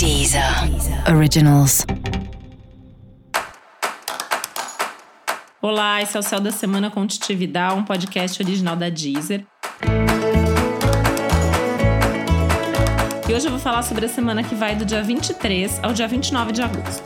Deezer Originals. Olá, esse é o Céu da Semana com Titividade, um podcast original da Deezer. E hoje eu vou falar sobre a semana que vai do dia 23 ao dia 29 de agosto.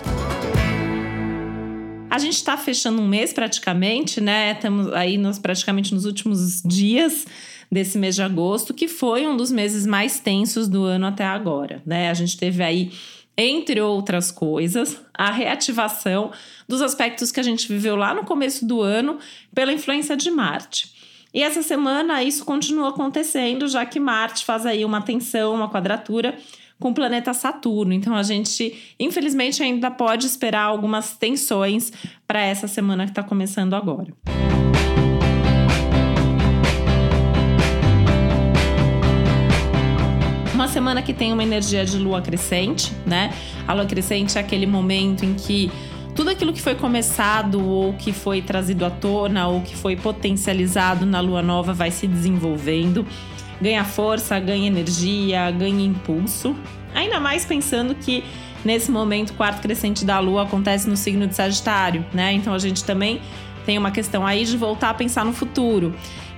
A gente está fechando um mês praticamente, né? Estamos aí nos, praticamente nos últimos dias desse mês de agosto, que foi um dos meses mais tensos do ano até agora, né? A gente teve aí, entre outras coisas, a reativação dos aspectos que a gente viveu lá no começo do ano pela influência de Marte. E essa semana isso continua acontecendo, já que Marte faz aí uma tensão, uma quadratura com o planeta Saturno. Então a gente, infelizmente, ainda pode esperar algumas tensões para essa semana que está começando agora. Uma semana que tem uma energia de lua crescente, né? A lua crescente é aquele momento em que tudo aquilo que foi começado ou que foi trazido à tona ou que foi potencializado na lua nova vai se desenvolvendo, ganha força, ganha energia, ganha impulso. Ainda mais pensando que nesse momento o quarto crescente da lua acontece no signo de Sagitário, né? Então a gente também tem uma questão aí de voltar a pensar no futuro.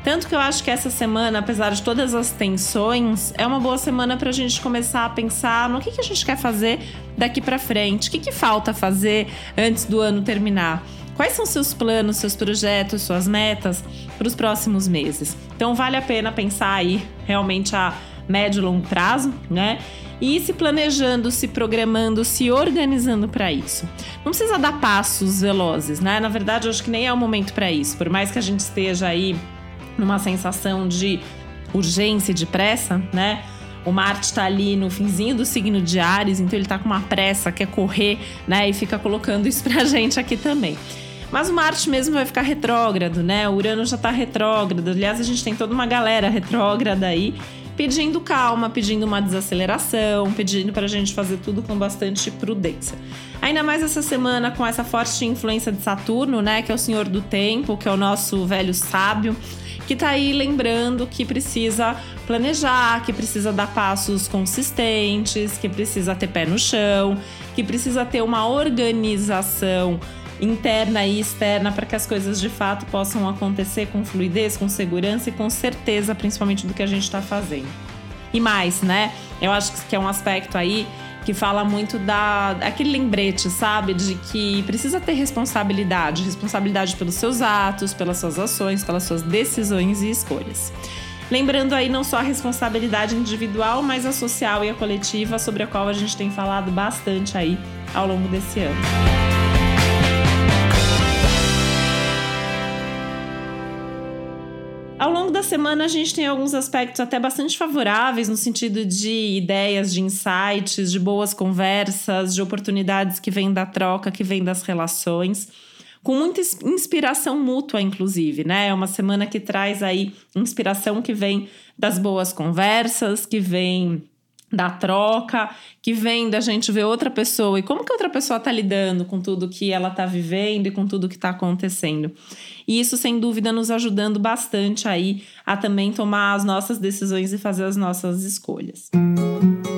Tanto que eu acho que essa semana, apesar de todas as tensões, é uma boa semana para a gente começar a pensar no que, que a gente quer fazer daqui para frente, o que, que falta fazer antes do ano terminar. Quais são seus planos, seus projetos, suas metas para os próximos meses? Então vale a pena pensar aí realmente a médio e longo prazo, né? E se planejando, se programando, se organizando para isso. Não precisa dar passos velozes, né? Na verdade, acho que nem é o momento para isso. Por mais que a gente esteja aí numa sensação de urgência e de pressa, né? O Marte está ali no finzinho do signo de Ares, então ele está com uma pressa, quer correr, né? E fica colocando isso pra gente aqui também. Mas o Marte mesmo vai ficar retrógrado, né? O Urano já está retrógrado. Aliás, a gente tem toda uma galera retrógrada aí pedindo calma, pedindo uma desaceleração, pedindo para a gente fazer tudo com bastante prudência. Ainda mais essa semana com essa forte influência de Saturno, né? Que é o Senhor do Tempo, que é o nosso velho sábio que está aí lembrando que precisa planejar, que precisa dar passos consistentes, que precisa ter pé no chão, que precisa ter uma organização interna e externa para que as coisas de fato possam acontecer com fluidez, com segurança e com certeza, principalmente do que a gente está fazendo. E mais, né? Eu acho que é um aspecto aí que fala muito da aquele lembrete, sabe, de que precisa ter responsabilidade, responsabilidade pelos seus atos, pelas suas ações, pelas suas decisões e escolhas. Lembrando aí não só a responsabilidade individual, mas a social e a coletiva, sobre a qual a gente tem falado bastante aí ao longo desse ano. Da semana, a gente tem alguns aspectos até bastante favoráveis, no sentido de ideias, de insights, de boas conversas, de oportunidades que vêm da troca, que vêm das relações com muita inspiração mútua, inclusive, né? É uma semana que traz aí inspiração que vem das boas conversas, que vem da troca, que vem da gente ver outra pessoa e como que outra pessoa está lidando com tudo que ela está vivendo e com tudo que está acontecendo. E isso, sem dúvida, nos ajudando bastante aí a também tomar as nossas decisões e fazer as nossas escolhas. O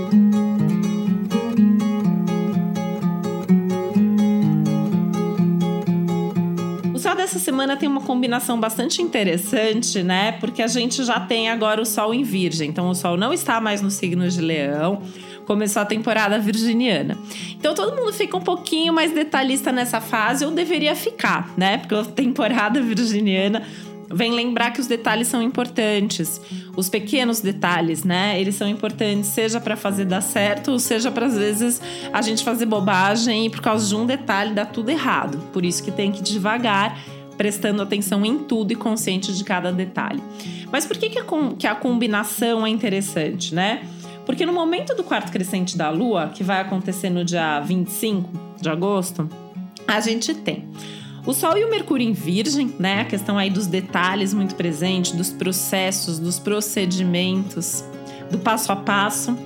céu dessa semana tem uma combinação bastante interessante, né? Porque a gente já tem agora o Sol em Virgem. Então, o Sol não está mais no signo de Leão começou a temporada virginiana. Então todo mundo fica um pouquinho mais detalhista nessa fase, ou deveria ficar, né? Porque a temporada virginiana vem lembrar que os detalhes são importantes. Os pequenos detalhes, né? Eles são importantes, seja para fazer dar certo, ou seja para às vezes a gente fazer bobagem e por causa de um detalhe dá tudo errado. Por isso que tem que devagar, prestando atenção em tudo e consciente de cada detalhe. Mas por que, que, a, que a combinação é interessante, né? Porque no momento do quarto crescente da Lua, que vai acontecer no dia 25 de agosto, a gente tem o Sol e o Mercúrio em Virgem, né? A questão aí dos detalhes muito presente, dos processos, dos procedimentos, do passo a passo.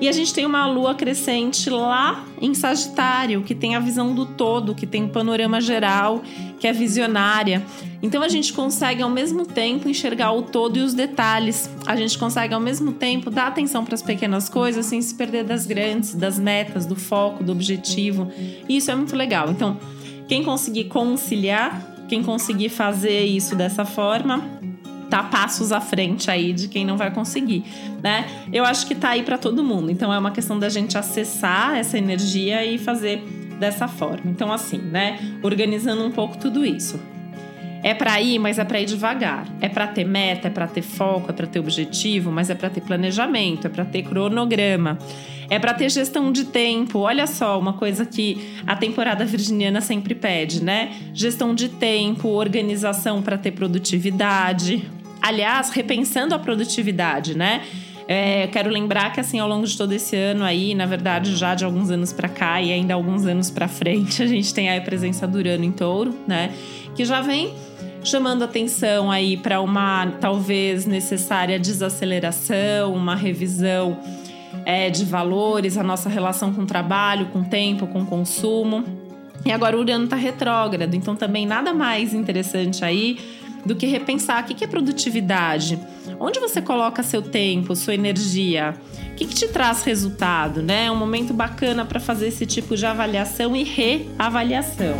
E a gente tem uma lua crescente lá em Sagitário, que tem a visão do todo, que tem o um panorama geral, que é visionária. Então a gente consegue ao mesmo tempo enxergar o todo e os detalhes. A gente consegue ao mesmo tempo dar atenção para as pequenas coisas sem se perder das grandes, das metas, do foco, do objetivo. E isso é muito legal. Então, quem conseguir conciliar, quem conseguir fazer isso dessa forma, tá passos à frente aí de quem não vai conseguir, né? Eu acho que tá aí para todo mundo. Então é uma questão da gente acessar essa energia e fazer dessa forma. Então assim, né, organizando um pouco tudo isso. É para ir, mas é para ir devagar. É para ter meta, é para ter foco, é para ter objetivo, mas é para ter planejamento, é para ter cronograma. É para ter gestão de tempo. Olha só, uma coisa que a temporada virginiana sempre pede, né? Gestão de tempo, organização para ter produtividade, Aliás, repensando a produtividade, né? É, quero lembrar que assim ao longo de todo esse ano aí, na verdade já de alguns anos para cá e ainda alguns anos para frente, a gente tem a presença do Urano em Touro, né? Que já vem chamando atenção aí para uma talvez necessária desaceleração, uma revisão é, de valores, a nossa relação com o trabalho, com o tempo, com o consumo. E agora o Urano está retrógrado, então também nada mais interessante aí do que repensar o que é produtividade. Onde você coloca seu tempo, sua energia? O que, que te traz resultado, né? É um momento bacana para fazer esse tipo de avaliação e reavaliação.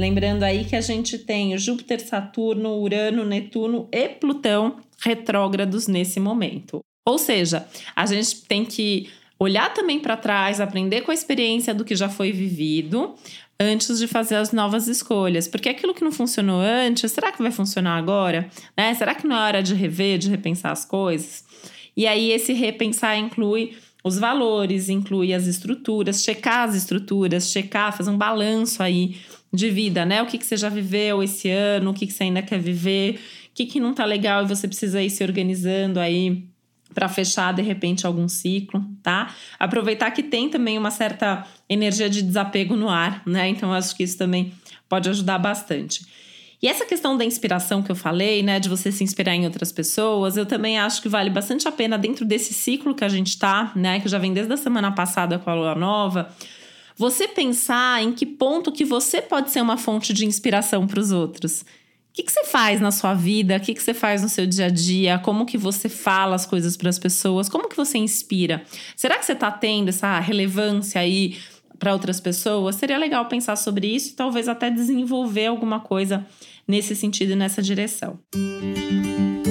Lembrando aí que a gente tem Júpiter, Saturno, Urano, Netuno e Plutão retrógrados nesse momento. Ou seja, a gente tem que olhar também para trás, aprender com a experiência do que já foi vivido antes de fazer as novas escolhas. Porque aquilo que não funcionou antes, será que vai funcionar agora? Né? Será que não é hora de rever, de repensar as coisas? E aí esse repensar inclui os valores, inclui as estruturas, checar as estruturas, checar, fazer um balanço aí de vida, né? O que, que você já viveu esse ano, o que, que você ainda quer viver, o que, que não tá legal e você precisa ir se organizando aí para fechar de repente algum ciclo, tá? Aproveitar que tem também uma certa energia de desapego no ar, né? Então acho que isso também pode ajudar bastante. E essa questão da inspiração que eu falei, né, de você se inspirar em outras pessoas, eu também acho que vale bastante a pena dentro desse ciclo que a gente tá, né, que já vem desde a semana passada com a lua nova, você pensar em que ponto que você pode ser uma fonte de inspiração para os outros. O que, que, você faz na sua vida? O que, que, você faz no seu dia a dia? Como que você fala as coisas para as pessoas? Como que você inspira? Será que você está tendo essa relevância aí para outras pessoas? Seria legal pensar sobre isso e talvez até desenvolver alguma coisa nesse sentido e nessa direção. Música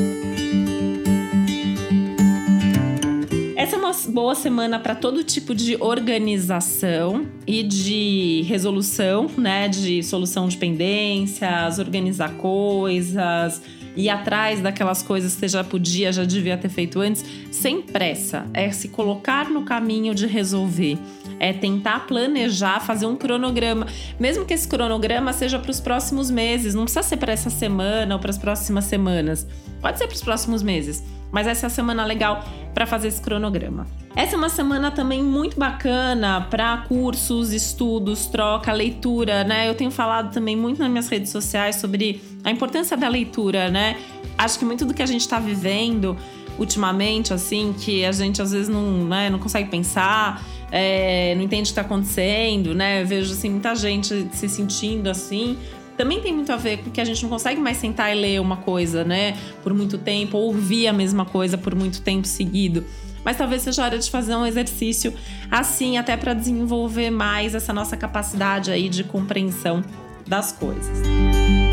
uma boa semana para todo tipo de organização e de resolução, né? De solução de pendências, organizar coisas, ir atrás daquelas coisas que você já podia, já devia ter feito antes, sem pressa. É se colocar no caminho de resolver. É tentar planejar, fazer um cronograma. Mesmo que esse cronograma seja para os próximos meses, não precisa ser para essa semana ou para as próximas semanas. Pode ser para os próximos meses mas essa é a semana legal para fazer esse cronograma. Essa é uma semana também muito bacana para cursos, estudos, troca, leitura, né? Eu tenho falado também muito nas minhas redes sociais sobre a importância da leitura, né? Acho que muito do que a gente está vivendo ultimamente, assim, que a gente às vezes não, né, não consegue pensar, é, não entende o que está acontecendo, né? Eu vejo assim, muita gente se sentindo assim também tem muito a ver com que a gente não consegue mais sentar e ler uma coisa, né, por muito tempo, ou ouvir a mesma coisa por muito tempo seguido. Mas talvez seja hora de fazer um exercício assim, até para desenvolver mais essa nossa capacidade aí de compreensão das coisas. Tomar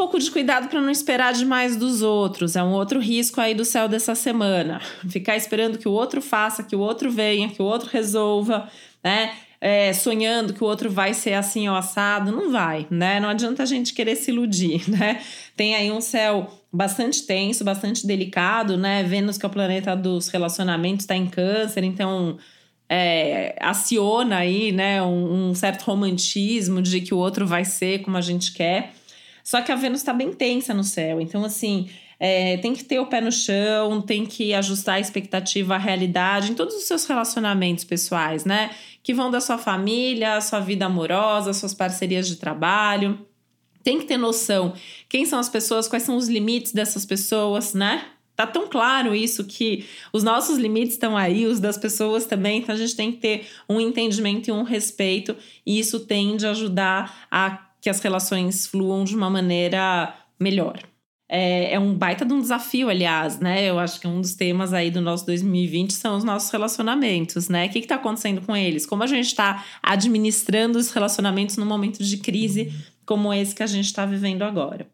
pouco de cuidado para não esperar demais dos outros. É um outro risco aí do céu dessa semana. Ficar esperando que o outro faça, que o outro venha, que o outro resolva, né? é, sonhando que o outro vai ser assim ou assado. Não vai, né? Não adianta a gente querer se iludir, né? Tem aí um céu bastante tenso, bastante delicado, né? Vênus, que é o planeta dos relacionamentos, está em câncer, então é, aciona aí, né, um, um, certo romantismo de que o outro vai ser como a gente quer. Só que a Vênus está bem tensa no céu, então assim. É, tem que ter o pé no chão, tem que ajustar a expectativa à realidade em todos os seus relacionamentos pessoais, né? que vão da sua família, sua vida amorosa, suas parcerias de trabalho. tem que ter noção quem são as pessoas, quais são os limites dessas pessoas, né? Tá tão claro isso que os nossos limites estão aí, os das pessoas também, então a gente tem que ter um entendimento e um respeito, e isso tende a ajudar a que as relações fluam de uma maneira melhor. É, é, um baita de um desafio, aliás, né? Eu acho que um dos temas aí do nosso 2020 são os nossos relacionamentos, né? O que está acontecendo com eles? Como a gente está administrando os relacionamentos num momento de crise como esse que a gente está vivendo agora.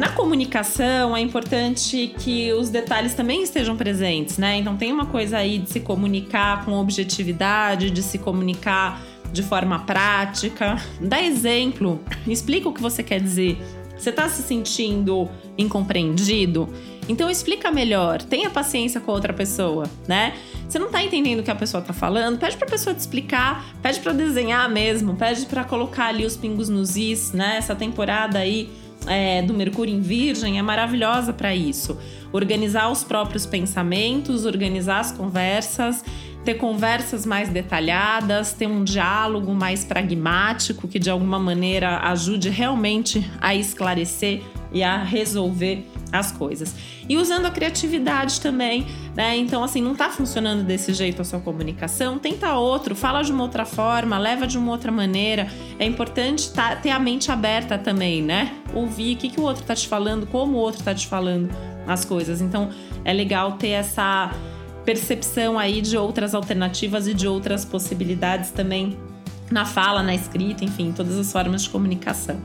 Na comunicação é importante que os detalhes também estejam presentes, né? Então tem uma coisa aí de se comunicar com objetividade, de se comunicar de forma prática. Dá exemplo, explica o que você quer dizer. Você está se sentindo incompreendido? Então explica melhor, tenha paciência com a outra pessoa, né? Você não tá entendendo o que a pessoa tá falando, pede pra pessoa te explicar, pede para desenhar mesmo, pede para colocar ali os pingos nos is, né? Essa temporada aí é, do Mercúrio em Virgem é maravilhosa para isso. Organizar os próprios pensamentos, organizar as conversas, ter conversas mais detalhadas, ter um diálogo mais pragmático que de alguma maneira ajude realmente a esclarecer e a resolver as coisas. E usando a criatividade também, né? Então, assim, não tá funcionando desse jeito a sua comunicação, tenta outro, fala de uma outra forma, leva de uma outra maneira. É importante tá, ter a mente aberta também, né? Ouvir o que, que o outro tá te falando, como o outro tá te falando as coisas. Então, é legal ter essa percepção aí de outras alternativas e de outras possibilidades também na fala, na escrita, enfim, todas as formas de comunicação.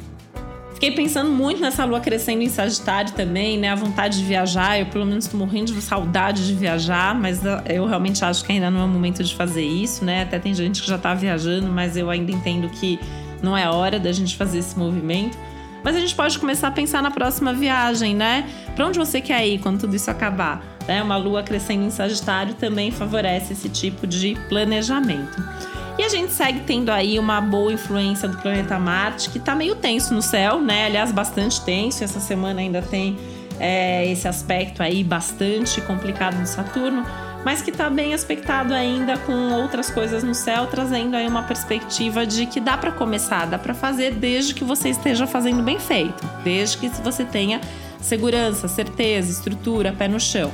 Fiquei pensando muito nessa lua crescendo em Sagitário também, né? A vontade de viajar. Eu, pelo menos, tô morrendo de saudade de viajar, mas eu realmente acho que ainda não é o momento de fazer isso, né? Até tem gente que já tá viajando, mas eu ainda entendo que não é hora da gente fazer esse movimento. Mas a gente pode começar a pensar na próxima viagem, né? Para onde você quer ir quando tudo isso acabar? Né? Uma lua crescendo em Sagitário também favorece esse tipo de planejamento. E a gente segue tendo aí uma boa influência do planeta Marte, que tá meio tenso no céu, né? Aliás, bastante tenso. Essa semana ainda tem é, esse aspecto aí bastante complicado do Saturno, mas que tá bem aspectado ainda com outras coisas no céu, trazendo aí uma perspectiva de que dá para começar, dá para fazer desde que você esteja fazendo bem feito, desde que você tenha segurança, certeza, estrutura, pé no chão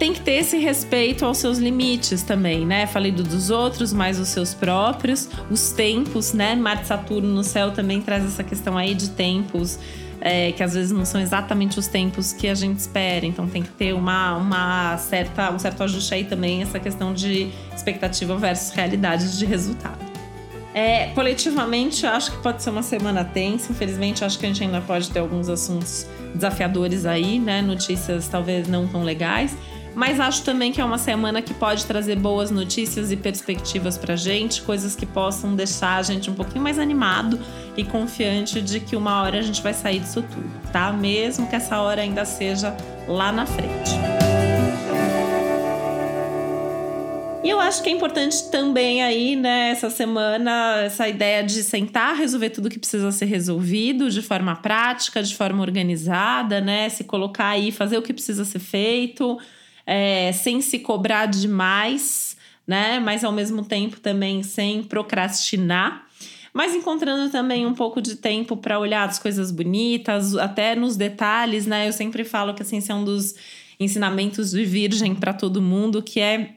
tem que ter esse respeito aos seus limites também, né? Falei do dos outros, mas os seus próprios, os tempos, né? Marte Saturno no céu também traz essa questão aí de tempos. É, que às vezes não são exatamente os tempos que a gente espera, então tem que ter uma, uma certa, um certo ajuste aí também, essa questão de expectativa versus realidade de resultado. É, coletivamente, acho que pode ser uma semana tensa. Infelizmente, acho que a gente ainda pode ter alguns assuntos desafiadores aí, né? Notícias talvez não tão legais. Mas acho também que é uma semana que pode trazer boas notícias e perspectivas pra gente, coisas que possam deixar a gente um pouquinho mais animado e confiante de que uma hora a gente vai sair disso tudo, tá? Mesmo que essa hora ainda seja lá na frente. E eu acho que é importante também aí, né, essa semana, essa ideia de sentar, resolver tudo que precisa ser resolvido de forma prática, de forma organizada, né? Se colocar aí, fazer o que precisa ser feito é, sem se cobrar demais, né? Mas ao mesmo tempo também sem procrastinar. Mas encontrando também um pouco de tempo para olhar as coisas bonitas, até nos detalhes, né? Eu sempre falo que assim, esse é um dos ensinamentos de virgem para todo mundo, que é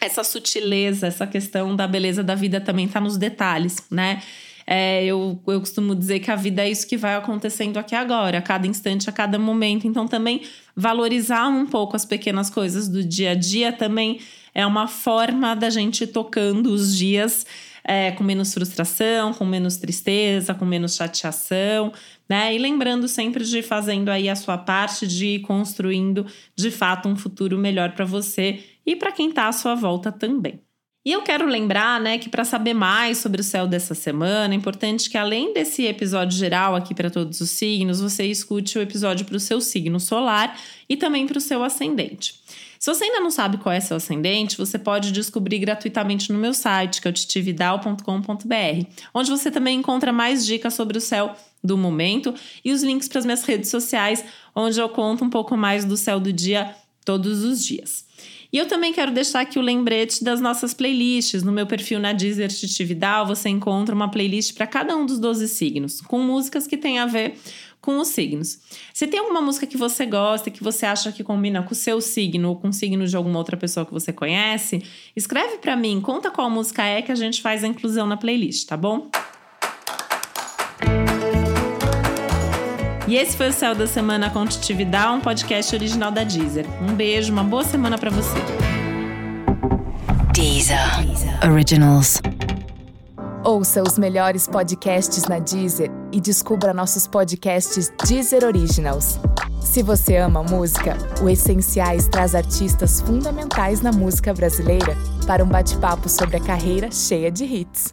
essa sutileza, essa questão da beleza da vida também está nos detalhes, né? É, eu, eu costumo dizer que a vida é isso que vai acontecendo aqui agora, a cada instante, a cada momento. Então, também valorizar um pouco as pequenas coisas do dia a dia também é uma forma da gente tocando os dias é, com menos frustração, com menos tristeza, com menos chateação, né? E lembrando sempre de fazendo aí a sua parte, de ir construindo de fato um futuro melhor para você e para quem está à sua volta também. E eu quero lembrar, né, que para saber mais sobre o céu dessa semana, é importante que além desse episódio geral aqui para todos os signos, você escute o episódio para o seu signo solar e também para o seu ascendente. Se você ainda não sabe qual é seu ascendente, você pode descobrir gratuitamente no meu site, que é o titividal.com.br, onde você também encontra mais dicas sobre o céu do momento e os links para as minhas redes sociais, onde eu conto um pouco mais do céu do dia todos os dias. E eu também quero deixar aqui o lembrete das nossas playlists. No meu perfil na Deezer Titividal, você encontra uma playlist para cada um dos 12 signos, com músicas que têm a ver com os signos. Se tem alguma música que você gosta, que você acha que combina com o seu signo ou com o signo de alguma outra pessoa que você conhece, escreve para mim, conta qual música é que a gente faz a inclusão na playlist, tá bom? E esse foi o Céu da Semana com Titividade, um podcast original da Deezer. Um beijo, uma boa semana para você. Deezer. Deezer. Originals. Ouça os melhores podcasts na Deezer e descubra nossos podcasts Deezer Originals. Se você ama música, o Essenciais traz artistas fundamentais na música brasileira para um bate-papo sobre a carreira cheia de hits.